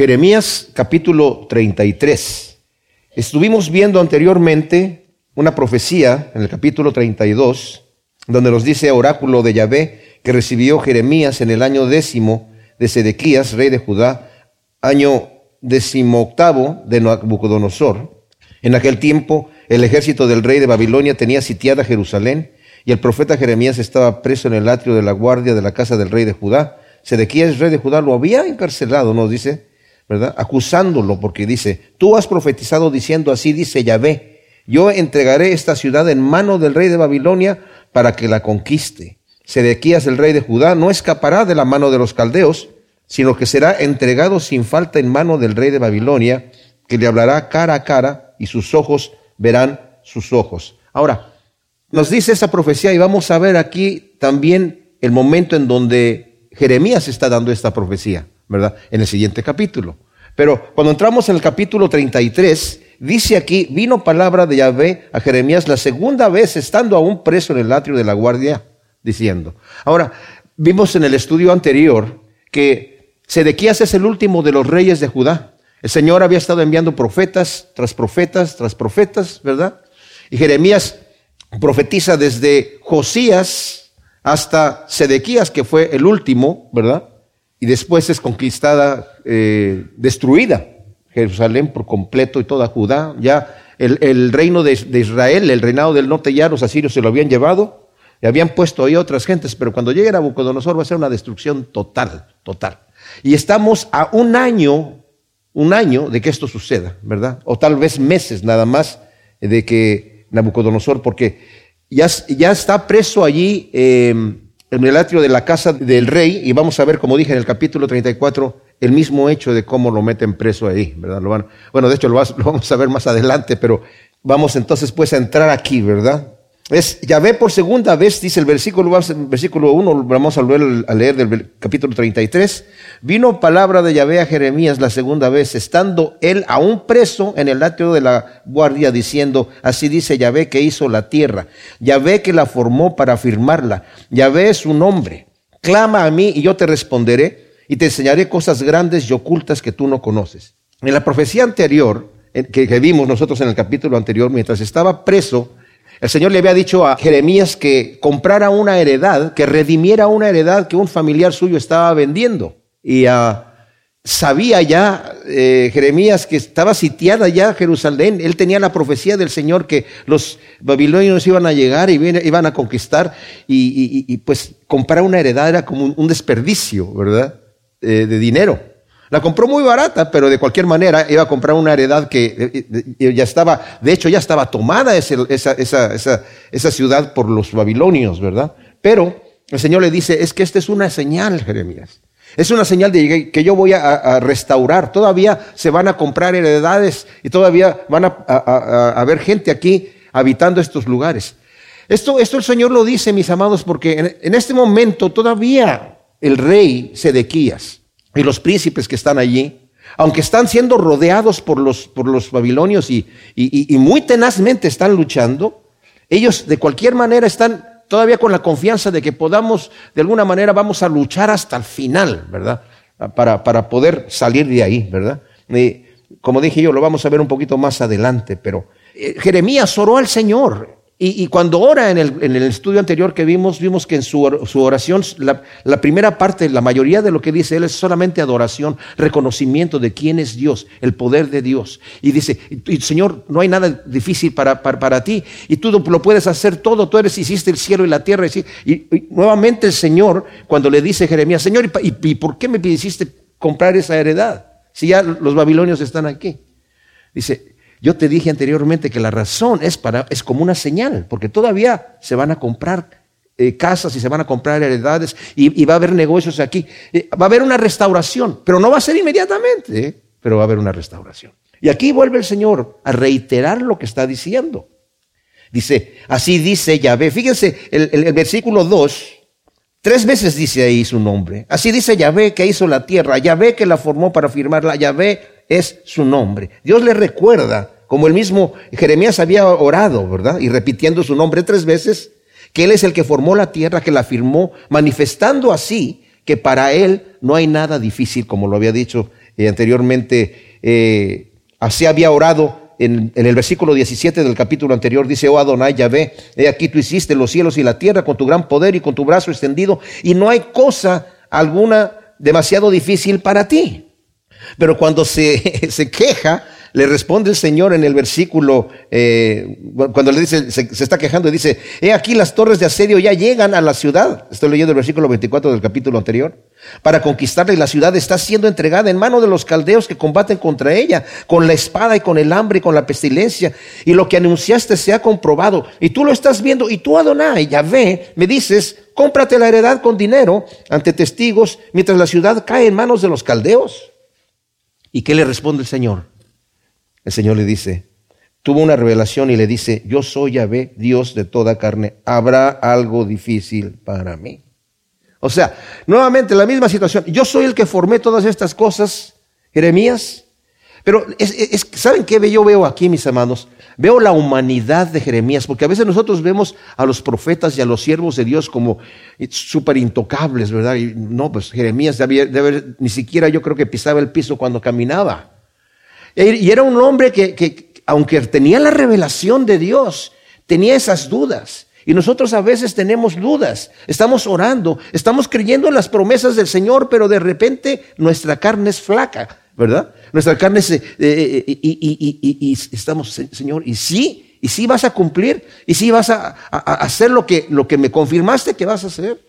Jeremías capítulo 33. Estuvimos viendo anteriormente una profecía en el capítulo 32, donde nos dice oráculo de Yahvé que recibió Jeremías en el año décimo de Sedequías, rey de Judá, año decimoctavo de Nabucodonosor. En aquel tiempo el ejército del rey de Babilonia tenía sitiada Jerusalén y el profeta Jeremías estaba preso en el atrio de la guardia de la casa del rey de Judá. Sedequías, rey de Judá, lo había encarcelado, nos dice, Acusándolo porque dice, tú has profetizado diciendo así, dice Yahvé, yo entregaré esta ciudad en mano del rey de Babilonia para que la conquiste. Sedequías, el rey de Judá, no escapará de la mano de los caldeos, sino que será entregado sin falta en mano del rey de Babilonia, que le hablará cara a cara y sus ojos verán sus ojos. Ahora, nos dice esa profecía y vamos a ver aquí también el momento en donde Jeremías está dando esta profecía. ¿Verdad? En el siguiente capítulo. Pero cuando entramos en el capítulo 33, dice aquí, vino palabra de Yahvé a Jeremías la segunda vez estando aún preso en el atrio de la guardia, diciendo. Ahora, vimos en el estudio anterior que Sedequías es el último de los reyes de Judá. El Señor había estado enviando profetas tras profetas tras profetas, ¿verdad? Y Jeremías profetiza desde Josías hasta Sedequías, que fue el último, ¿verdad? Y después es conquistada, eh, destruida Jerusalén por completo y toda Judá. Ya el, reino de, Israel, el reinado del norte ya los asirios se lo habían llevado y habían puesto ahí otras gentes, pero cuando llegue Nabucodonosor va a ser una destrucción total, total. Y estamos a un año, un año de que esto suceda, ¿verdad? O tal vez meses nada más de que Nabucodonosor, porque ya, ya está preso allí. Eh, en el atrio de la casa del rey, y vamos a ver, como dije en el capítulo 34, el mismo hecho de cómo lo meten preso ahí, ¿verdad? Lo van, bueno, de hecho lo, lo, vamos a ver más adelante, pero vamos entonces pues a entrar aquí, ¿verdad? Es Yahvé por segunda vez, dice el versículo, versículo 1, vamos a leer, del capítulo 33. Vino palabra de Yahvé a Jeremías la segunda vez, estando él aún preso en el atrio de la guardia, diciendo, así dice Yahvé que hizo la tierra, Yahvé que la formó para firmarla, Yahvé es su nombre. Clama a mí y yo te responderé y te enseñaré cosas grandes y ocultas que tú no conoces. En la profecía anterior, que, que vimos nosotros en el capítulo anterior, mientras estaba preso, el Señor le había dicho a Jeremías que comprara una heredad, que redimiera una heredad que un familiar suyo estaba vendiendo. Y ah, sabía ya eh, Jeremías que estaba sitiada ya Jerusalén. Él tenía la profecía del Señor que los babilonios iban a llegar y iban a conquistar. Y, pues comprar una heredad era como un, desperdicio, ¿verdad? Eh, de dinero. La compró muy barata, pero de cualquier manera iba a comprar una heredad que eh, eh, ya estaba, de hecho ya estaba tomada esa, esa, esa, esa ciudad por los babilonios, ¿verdad? Pero el Señor le dice, es que esta es una señal, Jeremías. Es una señal de que yo voy a, restaurar. Todavía se van a comprar heredades y todavía van a, haber gente aquí habitando estos lugares. Esto, esto el Señor lo dice, mis amados, porque en, en este momento todavía el rey Sedequías y los príncipes que están allí, aunque están siendo rodeados por los, por los babilonios y, y, muy tenazmente están luchando, ellos de cualquier manera están todavía con la confianza de que podamos, de alguna manera, vamos a luchar hasta el final, ¿verdad? Para, para poder salir de ahí, ¿verdad? Y, como dije yo, lo vamos a ver un poquito más adelante, pero eh, Jeremías oró al Señor y, cuando ora en el, estudio anterior que vimos, vimos que en su, oración, la, primera parte, la mayoría de lo que dice él es solamente adoración, reconocimiento de quién es Dios, el poder de Dios. Y dice, Señor, no hay nada difícil para, para, ti y tú lo puedes hacer todo, tú eres, hiciste el cielo y la tierra. Y, nuevamente el Señor, cuando le dice Jeremías, Señor, ¿y, por qué me hiciste comprar esa heredad? Si ya los babilonios están aquí. Dice, yo te dije anteriormente que la razón es, para, es como una señal, porque todavía se van a comprar eh, casas y se van a comprar heredades y, va a haber negocios aquí. Eh, va a haber una restauración, pero no va a ser inmediatamente, ¿eh? pero va a haber una restauración. Y aquí vuelve el Señor a reiterar lo que está diciendo. Dice, así dice Yahvé. Fíjense, el, el versículo 2, tres veces dice ahí su nombre. Así dice Yahvé que hizo la tierra, Yahvé que la formó para firmarla, Yahvé es su nombre. Dios le recuerda, como el mismo Jeremías había orado, ¿verdad? Y repitiendo su nombre tres veces, que Él es el que formó la tierra, que la firmó, manifestando así que para Él no hay nada difícil, como lo había dicho eh, anteriormente, eh, así había orado en, el versículo 17 del capítulo anterior, dice, oh Adonai Yahvé, he aquí tú hiciste los cielos y la tierra con tu gran poder y con tu brazo extendido, y no hay cosa alguna demasiado difícil para ti. Pero cuando se, se queja, le responde el Señor en el versículo, eh, cuando le dice, se, está quejando y dice, he aquí las torres de asedio ya llegan a la ciudad. Estoy leyendo el versículo 24 del capítulo anterior. Para conquistarla y la ciudad está siendo entregada en mano de los caldeos que combaten contra ella, con la espada y con el hambre y con la pestilencia. Y lo que anunciaste se ha comprobado. Y tú lo estás viendo. Y tú, Adonai, ya ve, me dices, cómprate la heredad con dinero ante testigos mientras la ciudad cae en manos de los caldeos. ¿Y qué le responde el Señor? El Señor le dice, tuvo una revelación y le dice, yo soy Yahvé, Dios de toda carne, ¿habrá algo difícil para mí? O sea, nuevamente la misma situación, yo soy el que formé todas estas cosas, Jeremías, pero ¿saben qué yo veo aquí, mis hermanos? Veo la humanidad de Jeremías, porque a veces nosotros vemos a los profetas y a los siervos de Dios como súper intocables, ¿verdad? Y no, pues Jeremías ni siquiera yo creo que pisaba el piso cuando caminaba. Y era un hombre que, aunque tenía la revelación de Dios, tenía esas dudas. Y nosotros a veces tenemos dudas, estamos orando, estamos creyendo en las promesas del Señor, pero de repente nuestra carne es flaca, ¿verdad? Nuestra carne se... Eh, eh, y, estamos, Señor, y sí, y sí vas a cumplir, y sí vas a, hacer lo que, lo que me confirmaste que vas a hacer.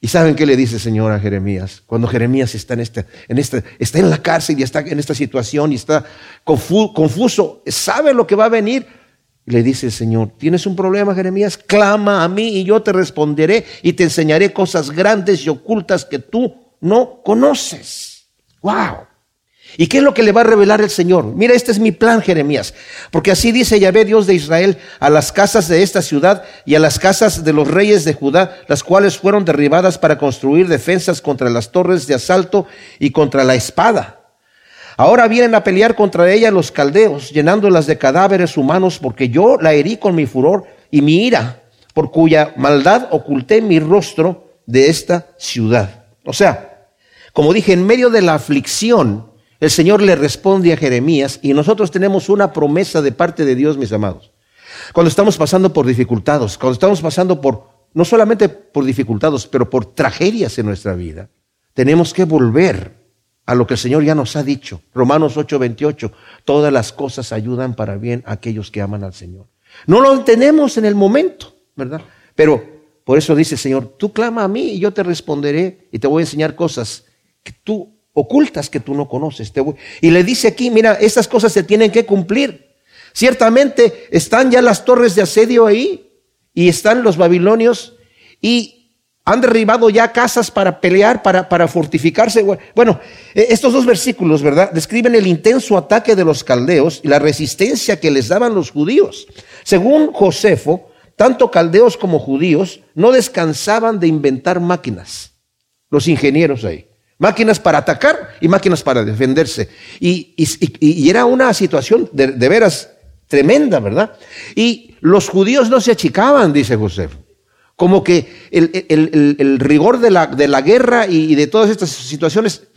¿Y saben qué le dice Señor a Jeremías? Cuando Jeremías está en, esta, en esta, está en la cárcel y está en esta situación y está confuso, sabe lo que va a venir. le dice el Señor, ¿tienes un problema, Jeremías? Clama a mí y yo te responderé y te enseñaré cosas grandes y ocultas que tú no conoces. ¡Wow! ¿Y qué es lo que le va a revelar el Señor? Mira, este es mi plan, Jeremías. Porque así dice Yahvé, Dios de Israel, a las casas de esta ciudad y a las casas de los reyes de Judá, las cuales fueron derribadas para construir defensas contra las torres de asalto y contra la espada. Ahora vienen a pelear contra ella los caldeos, llenándolas de cadáveres humanos, porque yo la herí con mi furor y mi ira, por cuya maldad oculté mi rostro de esta ciudad. O sea, como dije, en medio de la aflicción, el Señor le responde a Jeremías y nosotros tenemos una promesa de parte de Dios, mis amados. Cuando estamos pasando por dificultades, cuando estamos pasando por, no solamente por dificultades, pero por tragedias en nuestra vida, tenemos que volver a lo que el Señor ya nos ha dicho. Romanos 8:28, todas las cosas ayudan para bien a aquellos que aman al Señor. No lo entendemos en el momento, ¿verdad? Pero por eso dice el Señor, tú clama a mí y yo te responderé y te voy a enseñar cosas que tú ocultas que tú no conoces. Y le dice aquí, mira, estas cosas se tienen que cumplir. Ciertamente están ya las torres de asedio ahí y están los babilonios y han derribado ya casas para pelear, para, para fortificarse. Bueno, e, estos dos versículos, ¿verdad? Describen el intenso ataque de los caldeos y la resistencia que les daban los judíos. Según Josefo, tanto caldeos como judíos no descansaban de inventar máquinas, los ingenieros ahí. Máquinas para atacar y máquinas para defenderse. Y, era una situación de, veras tremenda, ¿verdad? Y los judíos no se achicaban, dice José. Como que el, rigor de la, guerra y de todas estas situaciones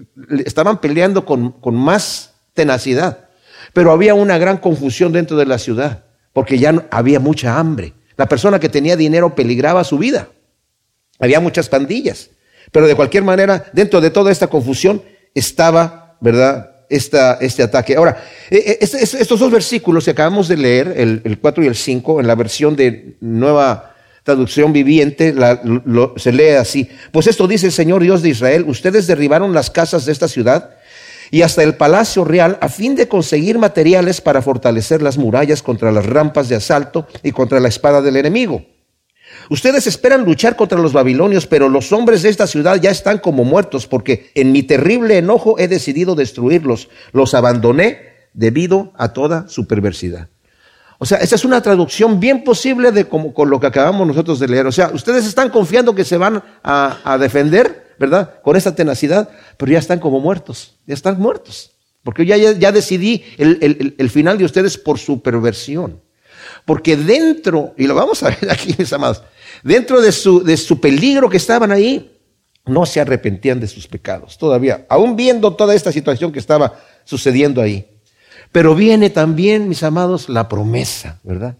estaban peleando con, con más tenacidad. Pero había una gran confusión dentro de la ciudad, porque ya había mucha hambre. La persona que tenía dinero peligraba su vida. Había muchas pandillas. Pero de cualquier manera, dentro de toda esta confusión estaba, ¿verdad? Esta, este ataque. Ahora, e, e, estos dos versículos que acabamos de leer, el, el 4 y el 5, en la versión de nueva traducción viviente, se lee así. Pues esto dice el Señor Dios de Israel, ustedes derribaron las casas de esta ciudad y hasta el palacio real a fin de conseguir materiales para fortalecer las murallas contra las rampas de asalto y contra la espada del enemigo. Ustedes esperan luchar contra los babilonios, pero los hombres de esta ciudad ya están como muertos, porque en mi terrible enojo he decidido destruirlos. Los abandoné debido a toda su perversidad. O sea, esa es una traducción bien posible de como, con lo que acabamos nosotros de leer. O sea, ustedes están confiando que se van a, defender, ¿verdad? Con esta tenacidad, pero ya están como muertos, ya están muertos. Porque yo ya, ya decidí el, el final de ustedes por su perversión. Porque dentro, y lo vamos a ver aquí, mis amados, dentro de su, de su peligro que estaban ahí, no se arrepentían de sus pecados, todavía, aún viendo toda esta situación que estaba sucediendo ahí. Pero viene también, mis amados, la promesa, ¿verdad?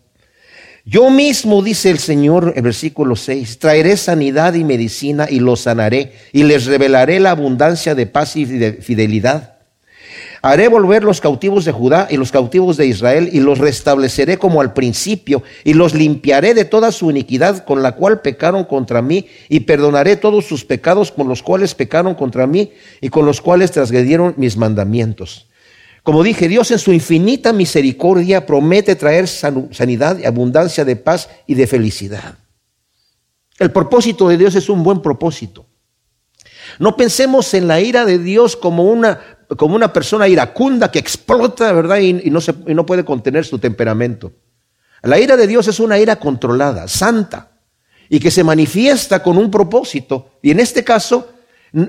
Yo mismo, dice el Señor en versículo 6, traeré sanidad y medicina y los sanaré y les revelaré la abundancia de paz y de fidelidad. Haré volver los cautivos de Judá y los cautivos de Israel y los restableceré como al principio y los limpiaré de toda su iniquidad con la cual pecaron contra mí y perdonaré todos sus pecados con los cuales pecaron contra mí y con los cuales transgredieron mis mandamientos. Como dije, Dios en su infinita misericordia promete traer sanidad y abundancia de paz y de felicidad. El propósito de Dios es un buen propósito. No pensemos en la ira de Dios como una, como una persona iracunda que explota, ¿verdad? Y, no se, y no puede contener su temperamento. La ira de Dios es una ira controlada, santa, y que se manifiesta con un propósito. Y en este caso,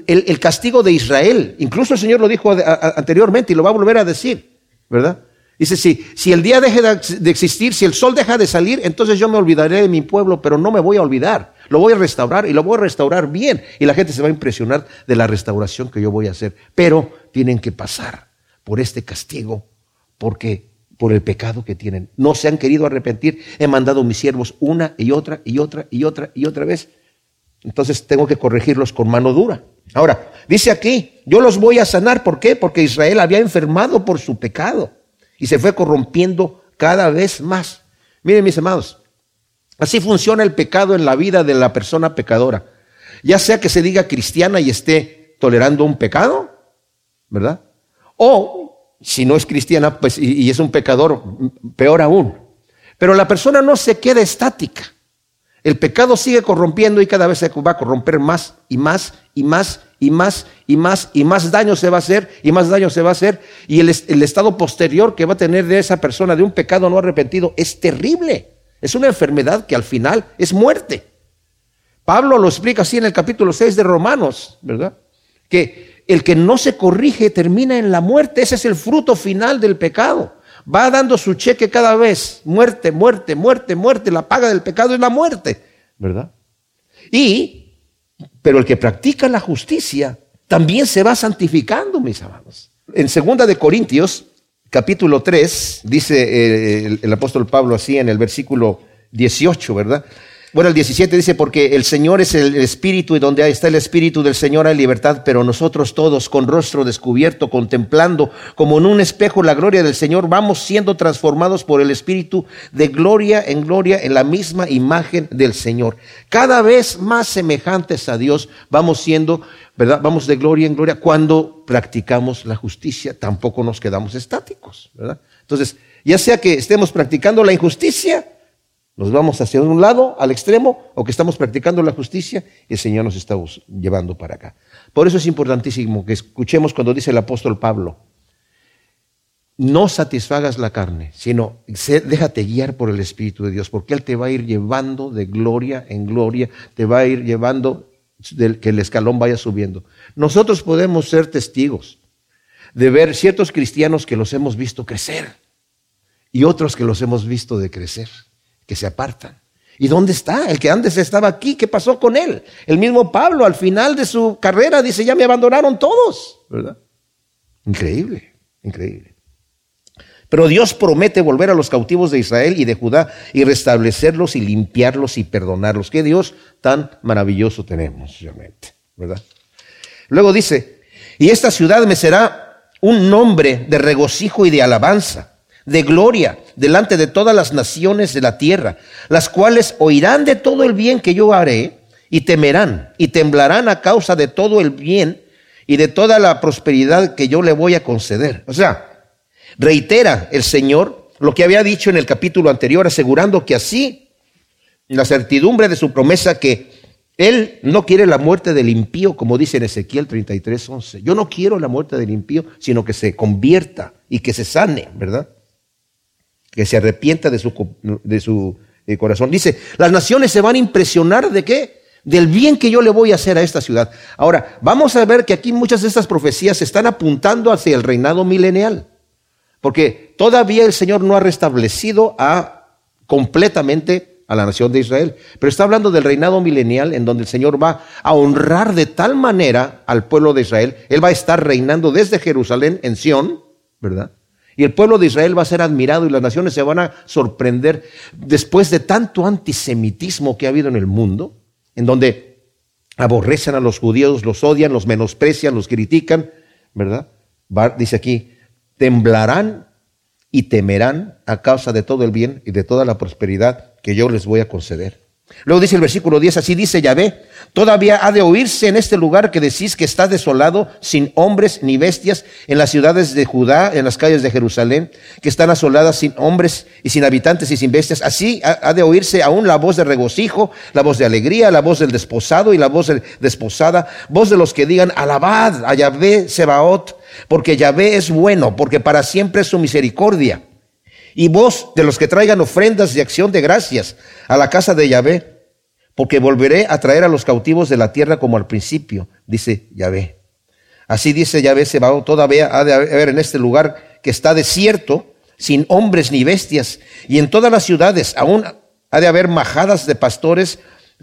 el, castigo de Israel. Incluso el Señor lo dijo anteriormente y lo va a volver a decir, ¿verdad? Dice, si, si el día deje de existir, si el sol deja de salir, entonces yo me olvidaré de mi pueblo, pero no me voy a olvidar. Lo voy a restaurar y lo voy a restaurar bien. Y la gente se va a impresionar de la restauración que yo voy a hacer. Pero tienen que pasar por este castigo, porque por el pecado que tienen. No se han querido arrepentir. He mandado a mis siervos una y otra y otra y otra y otra vez. Entonces tengo que corregirlos con mano dura. Ahora, dice aquí, yo los voy a sanar. ¿Por qué? Porque Israel había enfermado por su pecado y se fue corrompiendo cada vez más. Miren mis amados, así funciona el pecado en la vida de la persona pecadora. Ya sea que se diga cristiana y esté tolerando un pecado, ¿verdad? O si no es cristiana pues, y, es un pecador, peor aún. Pero la persona no se queda estática. El pecado sigue corrompiendo y cada vez se va a corromper más y más y más y más y más y más daño se va a hacer y más daño se va a hacer. Y el, el, estado posterior que va a tener de esa persona de un pecado no arrepentido es terrible. Es una enfermedad que al final es muerte. Pablo lo explica así en el capítulo 6 de Romanos, ¿verdad? Que el que no se corrige termina en la muerte. Ese es el fruto final del pecado va dando su cheque cada vez, muerte, muerte, muerte, muerte, la paga del pecado es la muerte, ¿verdad? Y, pero el que practica la justicia también se va santificando, mis amados. En segunda de Corintios, capítulo 3, dice eh, el, el apóstol Pablo así en el versículo 18, ¿verdad? Bueno, el 17 dice, porque el Señor es el Espíritu y donde está el Espíritu del Señor hay libertad, pero nosotros todos con rostro descubierto, contemplando como en un espejo la gloria del Señor, vamos siendo transformados por el Espíritu de gloria en gloria en la misma imagen del Señor. Cada vez más semejantes a Dios vamos siendo, ¿verdad? Vamos de gloria en gloria cuando practicamos la justicia, tampoco nos quedamos estáticos, ¿verdad? Entonces, ya sea que estemos practicando la injusticia, nos vamos hacia un lado, al extremo, o que estamos practicando la justicia y el Señor nos está llevando para acá. Por eso es importantísimo que escuchemos cuando dice el apóstol Pablo, no satisfagas la carne, sino déjate guiar por el Espíritu de Dios, porque Él te va a ir llevando de gloria en gloria, te va a ir llevando que el escalón vaya subiendo. Nosotros podemos ser testigos de ver ciertos cristianos que los hemos visto crecer y otros que los hemos visto decrecer que se apartan. ¿Y dónde está? El que antes estaba aquí, ¿qué pasó con él? El mismo Pablo al final de su carrera dice, ya me abandonaron todos, ¿verdad? Increíble, increíble. Pero Dios promete volver a los cautivos de Israel y de Judá y restablecerlos y limpiarlos y perdonarlos. Qué Dios tan maravilloso tenemos, realmente, ¿verdad? Luego dice, y esta ciudad me será un nombre de regocijo y de alabanza de gloria delante de todas las naciones de la tierra, las cuales oirán de todo el bien que yo haré y temerán y temblarán a causa de todo el bien y de toda la prosperidad que yo le voy a conceder. O sea, reitera el Señor lo que había dicho en el capítulo anterior, asegurando que así la certidumbre de su promesa que él no quiere la muerte del impío, como dice en Ezequiel 33, 11. Yo no quiero la muerte del impío, sino que se convierta y que se sane, ¿verdad? Que se arrepienta de su, de su eh, corazón. Dice, las naciones se van a impresionar de qué? Del bien que yo le voy a hacer a esta ciudad. Ahora, vamos a ver que aquí muchas de estas profecías se están apuntando hacia el reinado milenial. Porque todavía el Señor no ha restablecido a completamente a la nación de Israel. Pero está hablando del reinado milenial en donde el Señor va a honrar de tal manera al pueblo de Israel. Él va a estar reinando desde Jerusalén en Sión, ¿verdad? Y el pueblo de Israel va a ser admirado y las naciones se van a sorprender después de tanto antisemitismo que ha habido en el mundo, en donde aborrecen a los judíos, los odian, los menosprecian, los critican, ¿verdad? dice aquí, temblarán y temerán a causa de todo el bien y de toda la prosperidad que yo les voy a conceder. Luego dice el versículo 10, así dice Yahvé, todavía ha de oírse en este lugar que decís que está desolado, sin hombres ni bestias, en las ciudades de Judá, en las calles de Jerusalén, que están asoladas sin hombres y sin habitantes y sin bestias. Así ha de oírse aún la voz de regocijo, la voz de alegría, la voz del desposado y la voz de desposada, voz de los que digan, alabad a Yahvé Sebaot, porque Yahvé es bueno, porque para siempre es su misericordia. Y vos de los que traigan ofrendas de acción de gracias a la casa de Yahvé, porque volveré a traer a los cautivos de la tierra como al principio, dice Yahvé. Así dice Yahvé Sebaot, todavía ha de haber en este lugar que está desierto, sin hombres ni bestias, y en todas las ciudades aún ha de haber majadas de pastores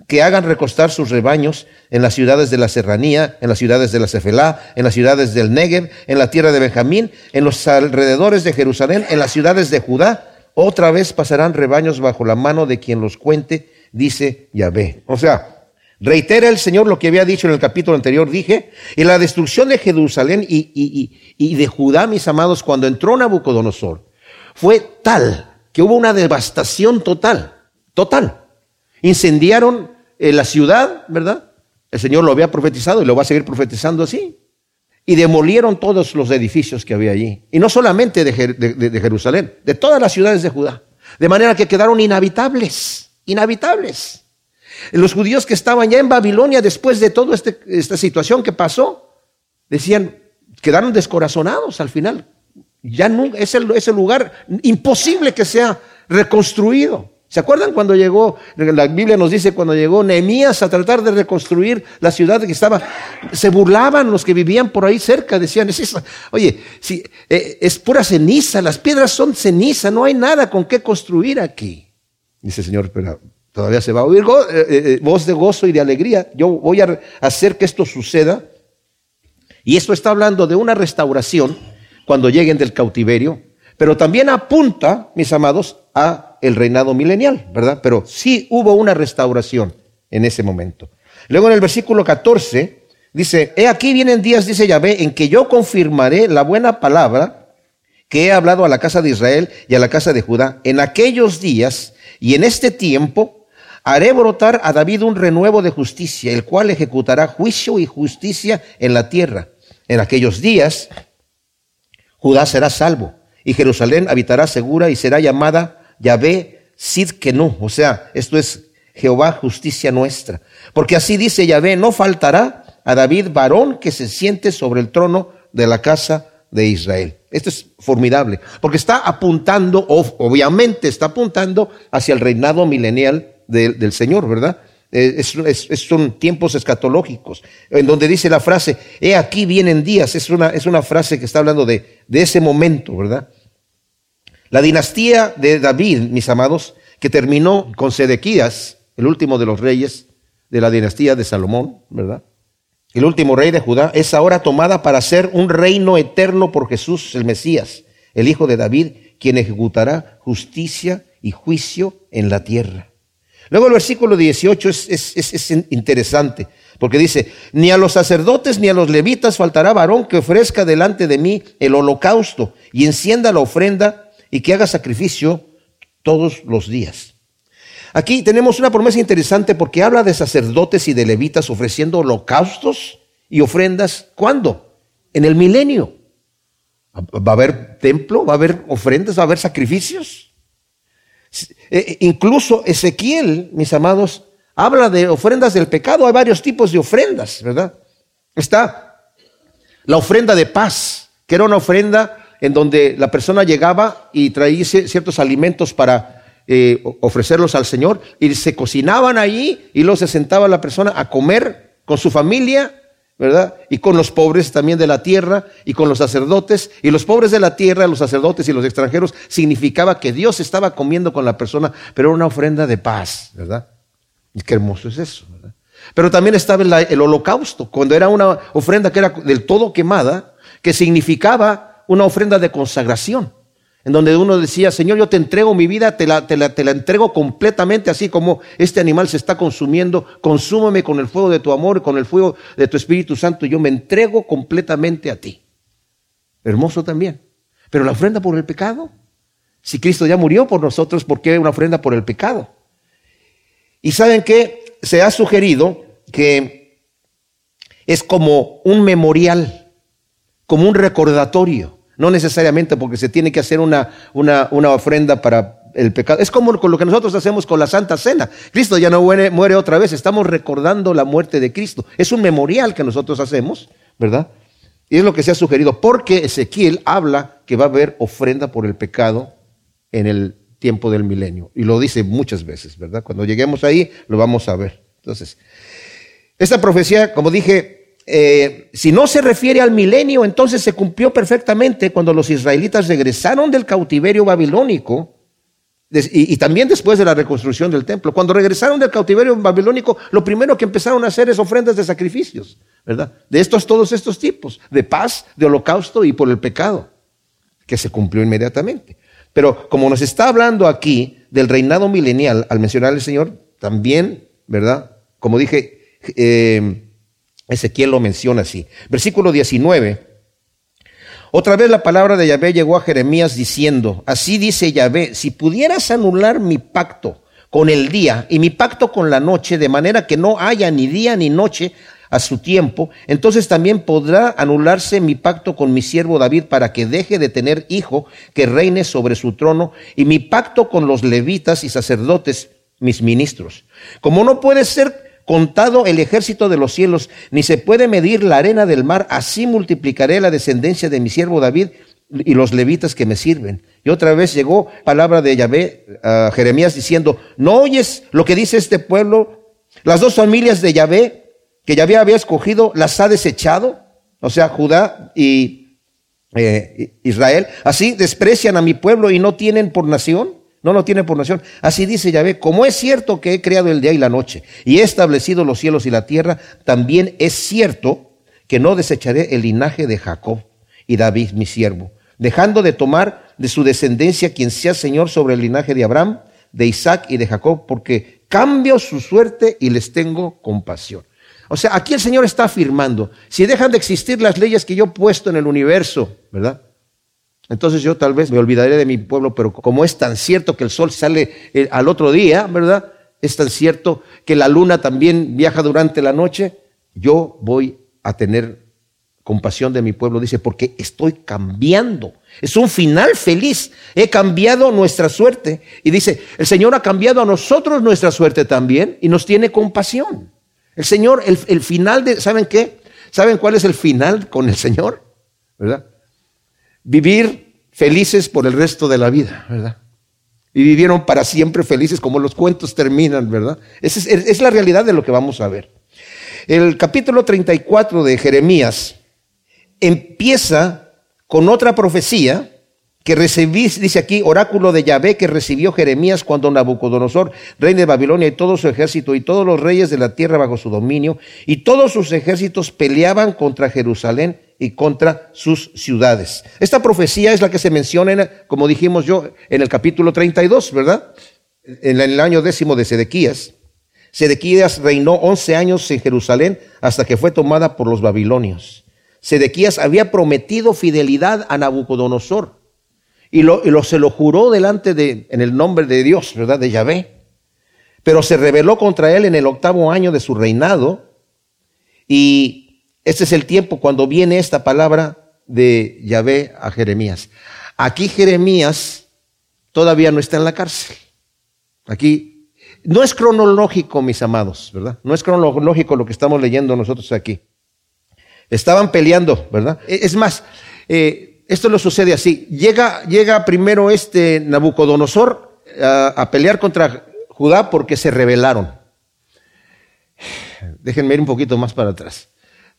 que hagan recostar sus rebaños en las ciudades de la serranía, en las ciudades de la Cefelá, en las ciudades del Negev, en la tierra de Benjamín, en los alrededores de Jerusalén, en las ciudades de Judá. Otra vez pasarán rebaños bajo la mano de quien los cuente, dice Yahvé. O sea, reitera el Señor lo que había dicho en el capítulo anterior, dije, y la destrucción de Jerusalén y, y, y de Judá, mis amados, cuando entró Nabucodonosor, fue tal que hubo una devastación total, total. Incendiaron eh, la ciudad, ¿verdad? El Señor lo había profetizado y lo va a seguir profetizando así. Y demolieron todos los edificios que había allí. Y no solamente de, Jerusalén, de todas las ciudades de Judá. De manera que quedaron inhabitables, inhabitables. Los judíos que estaban ya en Babilonia después de toda este, esta situación que pasó, decían, quedaron descorazonados al final. Ya no, es el lugar imposible que sea reconstruido. ¿Se acuerdan cuando llegó, la Biblia nos dice cuando llegó Nehemías a tratar de reconstruir la ciudad que estaba, se burlaban los que vivían por ahí cerca, decían, es oye, si, eh, es pura ceniza, las piedras son ceniza, no hay nada con qué construir aquí. Dice el Señor, pero todavía se va a oír eh, eh, voz de gozo y de alegría, yo voy a hacer que esto suceda. Y esto está hablando de una restauración cuando lleguen del cautiverio, pero también apunta, mis amados, a el reinado milenial, ¿verdad? Pero sí hubo una restauración en ese momento. Luego en el versículo 14 dice, he aquí vienen días, dice Yahvé, en que yo confirmaré la buena palabra que he hablado a la casa de Israel y a la casa de Judá. En aquellos días y en este tiempo haré brotar a David un renuevo de justicia, el cual ejecutará juicio y justicia en la tierra. En aquellos días Judá será salvo y Jerusalén habitará segura y será llamada Yahvé Sid no, o sea, esto es Jehová justicia nuestra. Porque así dice Yahvé, no faltará a David varón que se siente sobre el trono de la casa de Israel. Esto es formidable, porque está apuntando, obviamente está apuntando hacia el reinado milenial del Señor, ¿verdad? Eh, es, son tiempos escatológicos, en donde dice la frase, he aquí vienen días, es una, es una frase que está hablando de, de ese momento, ¿verdad? La dinastía de David, mis amados, que terminó con Sedequías, el último de los reyes de la dinastía de Salomón, ¿verdad? El último rey de Judá, es ahora tomada para ser un reino eterno por Jesús, el Mesías, el hijo de David, quien ejecutará justicia y juicio en la tierra. Luego el versículo 18 es, es, interesante, porque dice, ni a los sacerdotes ni a los levitas faltará varón que ofrezca delante de mí el holocausto y encienda la ofrenda y que haga sacrificio todos los días. Aquí tenemos una promesa interesante porque habla de sacerdotes y de levitas ofreciendo holocaustos y ofrendas. ¿Cuándo? En el milenio. ¿Va a haber templo? ¿Va a haber ofrendas? ¿Va a haber sacrificios? Eh, eh, incluso Ezequiel, mis amados, habla de ofrendas del pecado. Hay varios tipos de ofrendas, ¿verdad? Está la ofrenda de paz, que era una ofrenda en donde la persona llegaba y traía ciertos alimentos para eh, ofrecerlos al Señor y se cocinaban allí y luego se sentaba la persona a comer con su familia ¿verdad? Y con los pobres también de la tierra y con los sacerdotes. Y los pobres de la tierra, los sacerdotes y los extranjeros, significaba que Dios estaba comiendo con la persona, pero era una ofrenda de paz, ¿verdad? Y qué hermoso es eso, ¿verdad? Pero también estaba el holocausto, cuando era una ofrenda que era del todo quemada, que significaba una ofrenda de consagración en donde uno decía, Señor, yo te entrego mi vida, te la, te la, te la entrego completamente, así como este animal se está consumiendo, consúmame con el fuego de tu amor, con el fuego de tu Espíritu Santo, yo me entrego completamente a ti. Hermoso también. Pero la ofrenda por el pecado, si Cristo ya murió por nosotros, ¿por qué una ofrenda por el pecado? Y saben que se ha sugerido que es como un memorial, como un recordatorio no necesariamente porque se tiene que hacer una, una, una ofrenda para el pecado. Es como con lo que nosotros hacemos con la Santa Cena. Cristo ya no muere, muere otra vez, estamos recordando la muerte de Cristo. Es un memorial que nosotros hacemos, ¿verdad? Y es lo que se ha sugerido, porque Ezequiel habla que va a haber ofrenda por el pecado en el tiempo del milenio. Y lo dice muchas veces, ¿verdad? Cuando lleguemos ahí, lo vamos a ver. Entonces, esta profecía, como dije, eh, si no se refiere al milenio, entonces se cumplió perfectamente cuando los israelitas regresaron del cautiverio babilónico y, y, también después de la reconstrucción del templo. Cuando regresaron del cautiverio babilónico, lo primero que empezaron a hacer es ofrendas de sacrificios, ¿verdad? De estos, todos estos tipos, de paz, de holocausto y por el pecado, que se cumplió inmediatamente. Pero como nos está hablando aquí del reinado milenial, al mencionar al Señor, también, ¿verdad? Como dije, eh, Ezequiel lo menciona así. Versículo 19. Otra vez la palabra de Yahvé llegó a Jeremías diciendo, así dice Yahvé, si pudieras anular mi pacto con el día y mi pacto con la noche, de manera que no haya ni día ni noche a su tiempo, entonces también podrá anularse mi pacto con mi siervo David para que deje de tener hijo que reine sobre su trono y mi pacto con los levitas y sacerdotes, mis ministros. Como no puede ser contado el ejército de los cielos, ni se puede medir la arena del mar, así multiplicaré la descendencia de mi siervo David y los levitas que me sirven. Y otra vez llegó palabra de Yahvé a Jeremías diciendo, ¿no oyes lo que dice este pueblo? Las dos familias de Yahvé que Yahvé había escogido las ha desechado, o sea, Judá y eh, Israel. Así desprecian a mi pueblo y no tienen por nación. No lo tiene por nación. Así dice Yahvé, como es cierto que he creado el día y la noche y he establecido los cielos y la tierra, también es cierto que no desecharé el linaje de Jacob y David mi siervo, dejando de tomar de su descendencia quien sea Señor sobre el linaje de Abraham, de Isaac y de Jacob, porque cambio su suerte y les tengo compasión. O sea, aquí el Señor está afirmando, si dejan de existir las leyes que yo he puesto en el universo, ¿verdad? Entonces yo tal vez me olvidaré de mi pueblo, pero como es tan cierto que el sol sale eh, al otro día, ¿verdad? Es tan cierto que la luna también viaja durante la noche, yo voy a tener compasión de mi pueblo, dice, porque estoy cambiando. Es un final feliz. He cambiado nuestra suerte. Y dice, el Señor ha cambiado a nosotros nuestra suerte también y nos tiene compasión. El Señor, el, el final de, ¿saben qué? ¿Saben cuál es el final con el Señor? ¿Verdad? Vivir felices por el resto de la vida, ¿verdad? Y vivieron para siempre felices como los cuentos terminan, ¿verdad? Esa es, la realidad de lo que vamos a ver. El capítulo 34 de Jeremías empieza con otra profecía que recibí, dice aquí, oráculo de Yahvé que recibió Jeremías cuando Nabucodonosor, rey de Babilonia, y todo su ejército, y todos los reyes de la tierra bajo su dominio, y todos sus ejércitos peleaban contra Jerusalén y contra sus ciudades. Esta profecía es la que se menciona, como dijimos yo, en el capítulo 32, ¿verdad? En el año décimo de Sedequías. Sedequías reinó 11 años en Jerusalén hasta que fue tomada por los babilonios. Sedequías había prometido fidelidad a Nabucodonosor y, lo, y lo, se lo juró delante de, en el nombre de Dios, ¿verdad? De Yahvé. Pero se rebeló contra él en el octavo año de su reinado. Y este es el tiempo cuando viene esta palabra de Yahvé a Jeremías. Aquí Jeremías todavía no está en la cárcel. Aquí no es cronológico, mis amados, ¿verdad? No es cronológico lo que estamos leyendo nosotros aquí. Estaban peleando, ¿verdad? E, es más, eh, esto lo sucede así. Llega, llega primero este Nabucodonosor a, a pelear contra Judá porque se rebelaron. Déjenme ir un poquito más para atrás.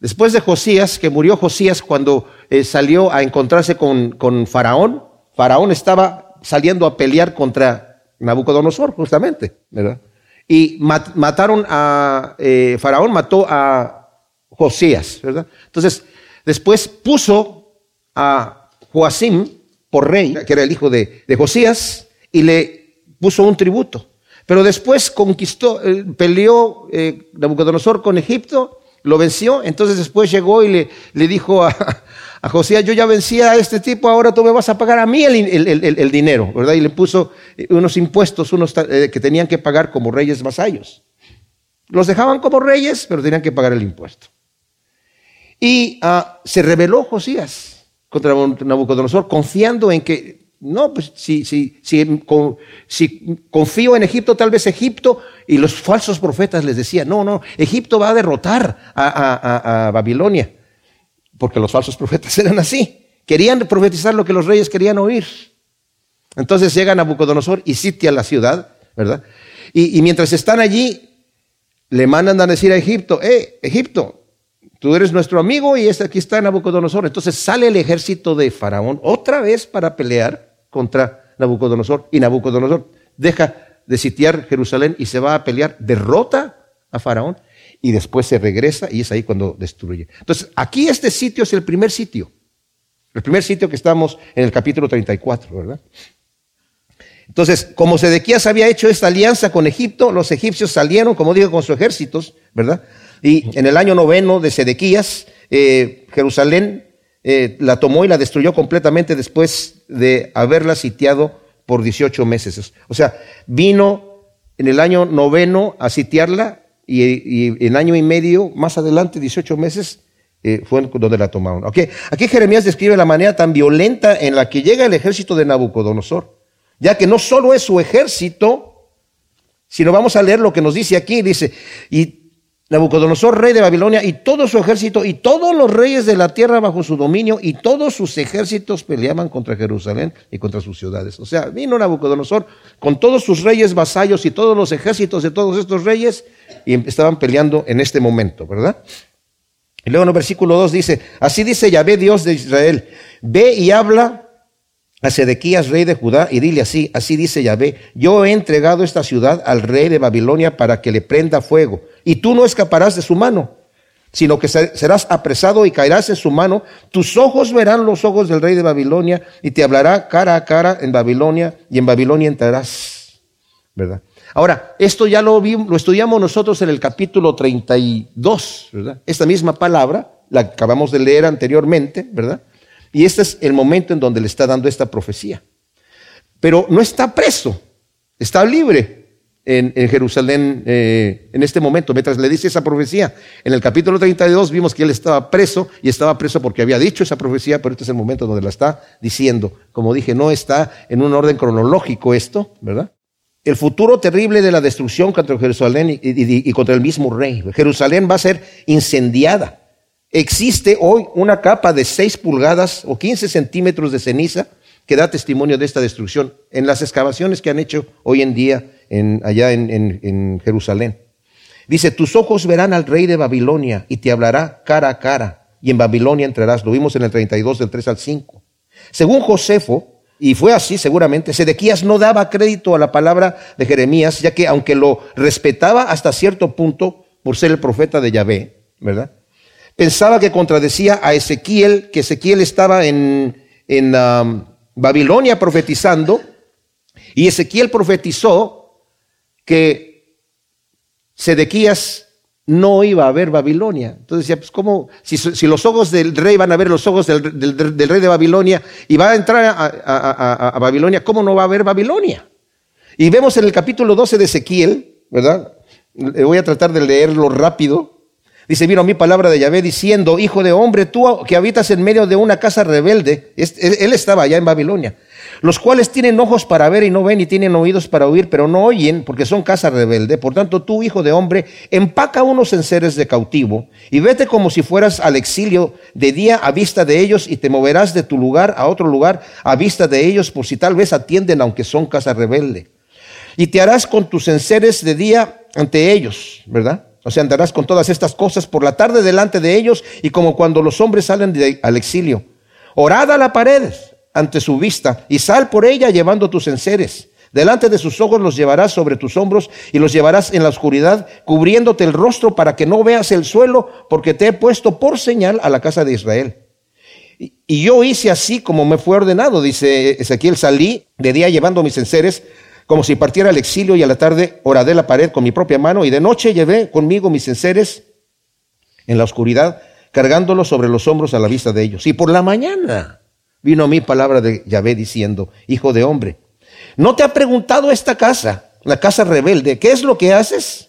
Después de Josías, que murió Josías cuando eh, salió a encontrarse con, con Faraón, Faraón estaba saliendo a pelear contra Nabucodonosor, justamente, ¿verdad? Y mataron a, eh, Faraón mató a Josías, ¿verdad? Entonces, después puso a Joacim por rey, que era el hijo de, de Josías, y le puso un tributo. Pero después conquistó, eh, peleó Nabucodonosor con Egipto, lo venció, entonces después llegó y le, le dijo a, a Josías, yo ya vencía a este tipo, ahora tú me vas a pagar a mí el, dinero, ¿verdad? Y le puso eh, unos impuestos unos, que tenían que pagar como reyes vasallos. Los dejaban como reyes, pero tenían que pagar el impuesto. Y ah, se rebeló Josías contra Nabucodonosor, confiando en que no, pues si, si, si, confío en Egipto, tal vez Egipto, y los falsos profetas les decían, no, no, Egipto va a derrotar a, Babilonia, porque los falsos profetas eran así, querían profetizar lo que los reyes querían oír. Entonces llegan a Nabucodonosor y sitia la ciudad, ¿verdad? Y, y mientras están allí, le mandan a decir a Egipto, eh, Egipto, Tú eres nuestro amigo y este aquí está Nabucodonosor. Entonces sale el ejército de Faraón otra vez para pelear contra Nabucodonosor. Y Nabucodonosor deja de sitiar Jerusalén y se va a pelear, derrota a Faraón y después se regresa y es ahí cuando destruye. Entonces, aquí este sitio es el primer sitio. El primer sitio que estamos en el capítulo 34, ¿verdad? Entonces, como Sedequías había hecho esta alianza con Egipto, los egipcios salieron, como digo, con sus ejércitos, ¿verdad? Y en el año noveno de Sedequías, eh, Jerusalén eh, la tomó y la destruyó completamente después de haberla sitiado por 18 meses. O sea, vino en el año noveno a sitiarla y, en año y medio, más adelante, 18 meses, eh, fue donde la tomaron. Aquí Jeremías describe la manera tan violenta en la que llega el ejército de Nabucodonosor, ya que no solo es su ejército, sino vamos a leer lo que nos dice aquí, dice, y Nabucodonosor, rey de Babilonia, y todo su ejército, y todos los reyes de la tierra bajo su dominio, y todos sus ejércitos peleaban contra Jerusalén y contra sus ciudades. O sea, vino Nabucodonosor con todos sus reyes vasallos y todos los ejércitos de todos estos reyes, y estaban peleando en este momento, ¿verdad? Y luego en el versículo 2 dice, así dice Yahvé, Dios de Israel, ve y habla a Sedequías, rey de Judá, y dile así, así dice Yahvé, yo he entregado esta ciudad al rey de Babilonia para que le prenda fuego, y tú no escaparás de su mano, sino que serás apresado y caerás en su mano, tus ojos verán los ojos del rey de Babilonia, y te hablará cara a cara en Babilonia, y en Babilonia entrarás. ¿Verdad? Ahora, esto ya lo, lo estudiamos nosotros en el capítulo 32, ¿verdad? Esta misma palabra, la acabamos de leer anteriormente, ¿verdad? Y este es el momento en donde le está dando esta profecía. Pero no está preso, está libre en, Jerusalén eh, en este momento, mientras le dice esa profecía. En el capítulo 32 vimos que él estaba preso y estaba preso porque había dicho esa profecía, pero este es el momento donde la está diciendo. Como dije, no está en un orden cronológico esto, ¿verdad? El futuro terrible de la destrucción contra Jerusalén y contra el mismo rey. Jerusalén va a ser incendiada. Existe hoy una capa de 6 pulgadas o 15 centímetros de ceniza que da testimonio de esta destrucción en las excavaciones que han hecho hoy en día en, allá en, Jerusalén. Dice, tus ojos verán al rey de Babilonia y te hablará cara a cara y en Babilonia entrarás. Lo vimos en el 32 del 3 al 5. Según Josefo, y fue así seguramente, Sedequías no daba crédito a la palabra de Jeremías, ya que aunque lo respetaba hasta cierto punto por ser el profeta de Yahvé, ¿verdad? pensaba que contradecía a Ezequiel, que Ezequiel estaba en, Babilonia profetizando, y Ezequiel profetizó que Sedequías no iba a ver Babilonia. Entonces decía, pues cómo, si, los ojos del rey van a ver los ojos del, rey de Babilonia y va a entrar a, a, Babilonia, ¿cómo no va a ver Babilonia? Y vemos en el capítulo 12 de Ezequiel, ¿verdad? Voy a tratar de leerlo rápido. Dice, vino mi palabra de Yahvé diciendo, hijo de hombre, tú que habitas en medio de una casa rebelde, él estaba allá en Babilonia, los cuales tienen ojos para ver y no ven y tienen oídos para oír, pero no oyen porque son casa rebelde. Por tanto, tú, hijo de hombre, empaca unos enseres de cautivo y vete como si fueras al exilio de día a vista de ellos y te moverás de tu lugar a otro lugar a vista de ellos por si tal vez atienden aunque son casa rebelde. Y te harás con tus enseres de día ante ellos, ¿verdad? O sea, andarás con todas estas cosas por la tarde delante de ellos y como cuando los hombres salen al exilio. Orad a la pared ante su vista y sal por ella llevando tus enseres. Delante de sus ojos los llevarás sobre tus hombros y los llevarás en la oscuridad, cubriéndote el rostro para que no veas el suelo, porque te he puesto por señal a la casa de Israel. Y y yo hice así como me fue ordenado, dice Ezequiel, salí de día llevando mis enseres, como si partiera al exilio, y a la tarde horadé la pared con mi propia mano, y de noche llevé conmigo mis enseres en la oscuridad, cargándolos sobre los hombros a la vista de ellos. Y por la mañana vino a mí palabra de Yahvé diciendo, hijo de hombre, ¿no te ha preguntado esta casa, la casa rebelde, qué es lo que haces?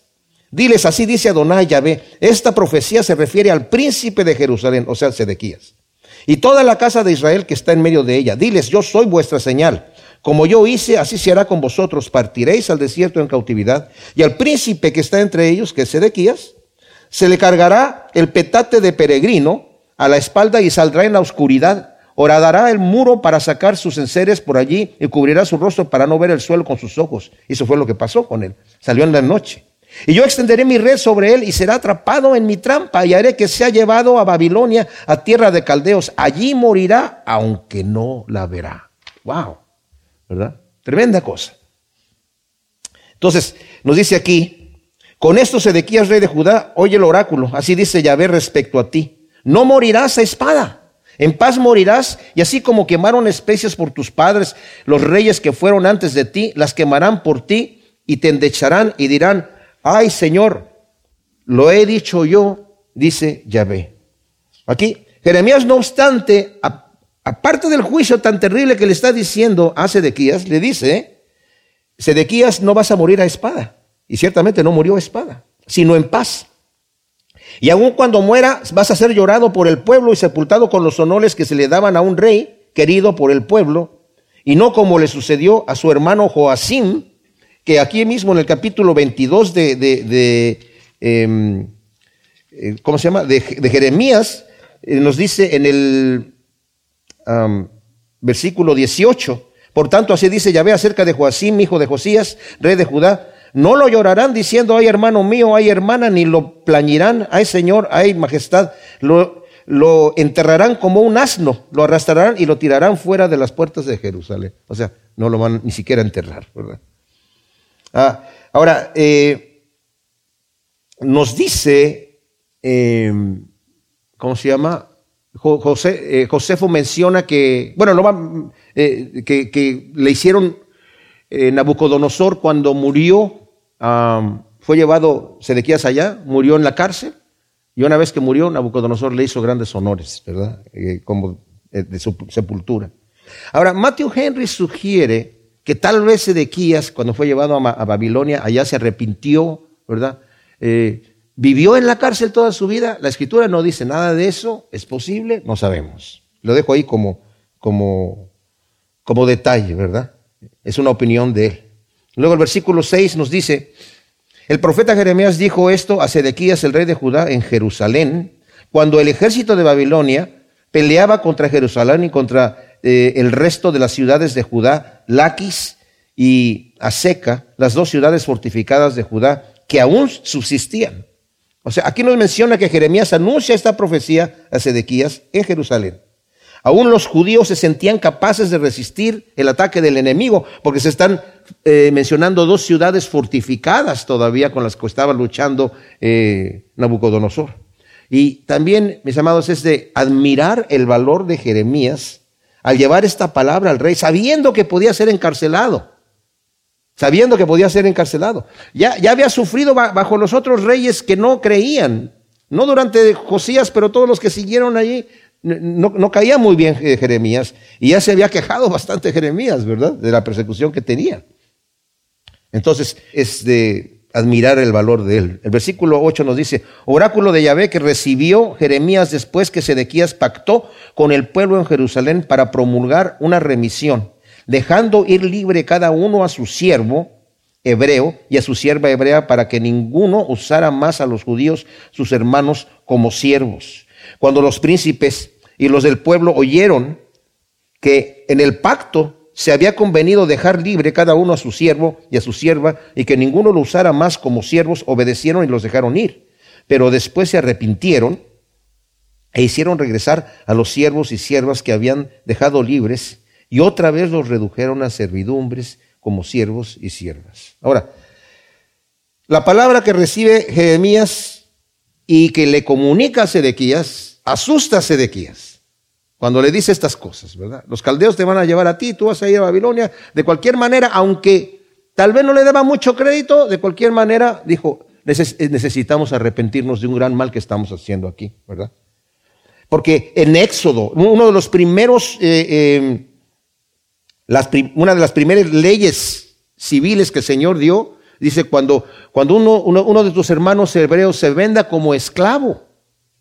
Diles, así dice Adonai Yahvé, esta profecía se refiere al príncipe de Jerusalén, o sea, Sedequías, y toda la casa de Israel que está en medio de ella. Diles, yo soy vuestra señal. Como yo hice, así se hará con vosotros. Partiréis al desierto en cautividad. Y al príncipe que está entre ellos, que es Sedequías, se le cargará el petate de peregrino a la espalda y saldrá en la oscuridad. Horadará el muro para sacar sus enseres por allí y cubrirá su rostro para no ver el suelo con sus ojos. Eso fue lo que pasó con él. Salió en la noche. Y yo extenderé mi red sobre él y será atrapado en mi trampa y haré que sea llevado a Babilonia, a tierra de caldeos. Allí morirá, aunque no la verá. Wow, ¿verdad? Tremenda cosa. Entonces, nos dice aquí, con esto Sedequías, rey de Judá, oye el oráculo. Así dice Yahvé respecto a ti. No morirás a espada. En paz morirás, y así como quemaron especias por tus padres, los reyes que fueron antes de ti, las quemarán por ti y te endecharán y dirán, ay Señor, lo he dicho yo, dice Yahvé. Aquí, Jeremías, no obstante, aparte del juicio tan terrible que le está diciendo a Sedequías, le dice, Sedequías, no vas a morir a espada. Y ciertamente no murió a espada, sino en paz. Y aun cuando muera, vas a ser llorado por el pueblo y sepultado con los honores que se le daban a un rey querido por el pueblo, y no como le sucedió a su hermano Joacim, que aquí mismo en el capítulo 22 de, de, de, em, eh, ¿cómo se llama? De, Jeremías, eh, nos dice en el versículo 18, por tanto así dice Yahvé acerca de Joacim, hijo de Josías, rey de Judá, no lo llorarán diciendo, ay hermano mío, ay hermana, ni lo plañirán, ay señor, ay majestad, lo, lo enterrarán como un asno, lo arrastrarán y lo tirarán fuera de las puertas de Jerusalén. O sea, no lo van ni siquiera a enterrar, ¿verdad? Ah, ahora, eh, nos dice, eh, ¿cómo se llama? Jo- José, eh, Josefo menciona que, bueno, lo va, eh, que, le hicieron eh, Nabucodonosor cuando murió, fue llevado Sedequías allá, murió en la cárcel, y una vez que murió, Nabucodonosor le hizo grandes honores, ¿verdad? Eh, como de su sepultura. Ahora, Matthew Henry sugiere que tal vez Sedequías, cuando fue llevado a, Babilonia, allá se arrepintió, ¿verdad? Vivió en la cárcel toda su vida. La escritura no dice nada de eso. ¿Es posible? No sabemos. Lo dejo ahí como, como, como detalle, ¿verdad? Es una opinión de él. Luego el versículo 6 nos dice, el profeta Jeremías dijo esto a Sedequías, el rey de Judá, en Jerusalén, cuando el ejército de Babilonia peleaba contra Jerusalén y contra eh, el resto de las ciudades de Judá, Laquis y Aseca, las dos ciudades fortificadas de Judá, que aún subsistían. O sea, aquí nos menciona que Jeremías anuncia esta profecía a Sedequías en Jerusalén. Aún los judíos se sentían capaces de resistir el ataque del enemigo, porque se están eh, mencionando dos ciudades fortificadas todavía con las que estaba luchando eh, Nabucodonosor. Y también, mis amados, es de admirar el valor de Jeremías al llevar esta palabra al rey, sabiendo que podía ser encarcelado sabiendo que podía ser encarcelado. Ya, ya había sufrido ba- bajo los otros reyes que no creían, no durante Josías, pero todos los que siguieron allí, no, no caía muy bien eh, Jeremías, y ya se había quejado bastante Jeremías, ¿verdad? De la persecución que tenía. Entonces, es de admirar el valor de él. El versículo 8 nos dice, oráculo de Yahvé que recibió Jeremías después que Sedequías pactó con el pueblo en Jerusalén para promulgar una remisión, dejando ir libre cada uno a su siervo hebreo y a su sierva hebrea para que ninguno usara más a los judíos, sus hermanos, como siervos. Cuando los príncipes y los del pueblo oyeron que en el pacto se había convenido dejar libre cada uno a su siervo y a su sierva y que ninguno lo usara más como siervos, obedecieron y los dejaron ir. pero después se arrepintieron e hicieron regresar a los siervos y siervas que habían dejado libres y otra vez los redujeron a servidumbres como siervos y siervas. Ahora, la palabra que recibe Jeremías y que le comunica a Sedequías asusta a Sedequías cuando le dice estas cosas, ¿verdad? Los caldeos te van a llevar a ti, tú vas a ir a Babilonia, de cualquier manera, aunque tal vez no le daba mucho crédito, de cualquier manera, dijo, necesitamos arrepentirnos de un gran mal que estamos haciendo aquí, ¿verdad? Porque en Éxodo, uno de los primeros, eh, eh, una de las primeras leyes civiles que el Señor dio, dice, cuando, cuando uno, uno, de tus hermanos hebreos se venda como esclavo,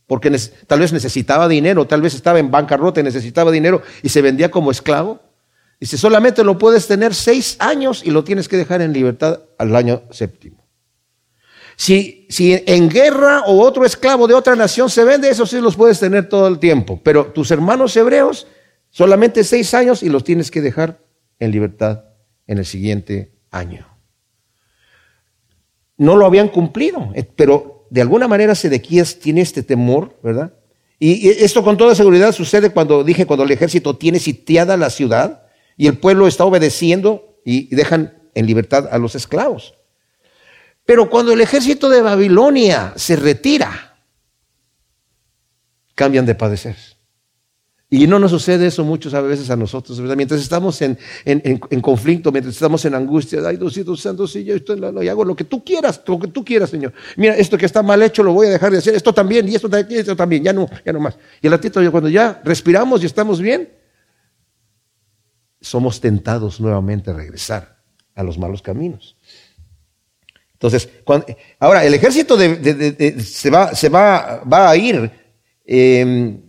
porque tal vez necesitaba dinero, tal vez estaba en bancarrota y necesitaba dinero y se vendía como esclavo, dice, solamente lo puedes tener seis años y lo tienes que dejar en libertad al año séptimo. Si, si en guerra o otro esclavo de otra nación se vende, eso sí los puedes tener todo el tiempo. Pero tus hermanos hebreos, solamente seis años y los tienes que dejar en libertad en el siguiente año. No lo habían cumplido, eh, pero de alguna manera Sedequías tiene este temor, ¿verdad? Y esto con toda seguridad sucede cuando dije, cuando el ejército tiene sitiada la ciudad y el pueblo está obedeciendo y dejan en libertad a los esclavos. Pero cuando el ejército de Babilonia se retira, cambian de padecer. Y no nos sucede eso muchas veces a nosotros, ¿verdad? Mientras estamos en, conflicto, mientras estamos en angustia, ay, Diosito Santo, sí, yo estoy en y hago lo que tú quieras, lo que tú quieras, Señor. Mira, esto que está mal hecho lo voy a dejar de hacer, esto también, y esto, también, esto también, ya no, ya no más. Y el ratito, cuando ya respiramos y estamos bien, somos tentados nuevamente a regresar a los malos caminos. Entonces, ahora el ejército se, va, se va, va, a ir. Em,